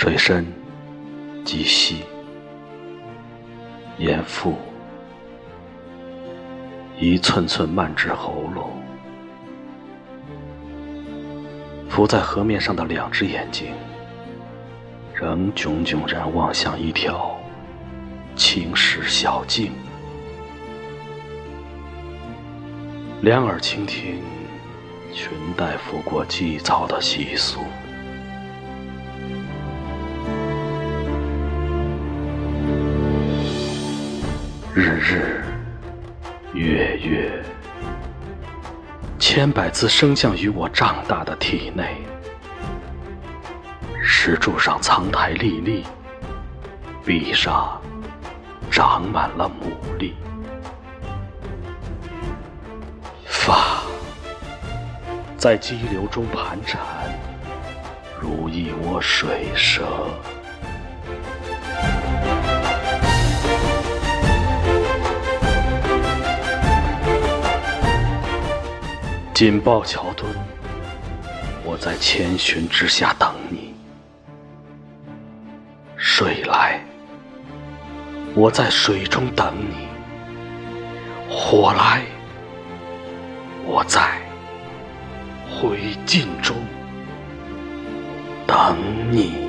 水深及膝，眼腹一寸寸漫至喉咙。浮在河面上的两只眼睛，仍炯炯然望向一条青石小径。两耳倾听裙带拂过祭草的习俗。日日，月月，千百次升降于我胀大的体内。石柱上苍苔历历，壁上长满了牡蛎。发在激流中盘缠，如一窝水蛇。紧抱桥墩，我在千寻之下等你。水来，我在水中等你。火来，我在灰烬中等你。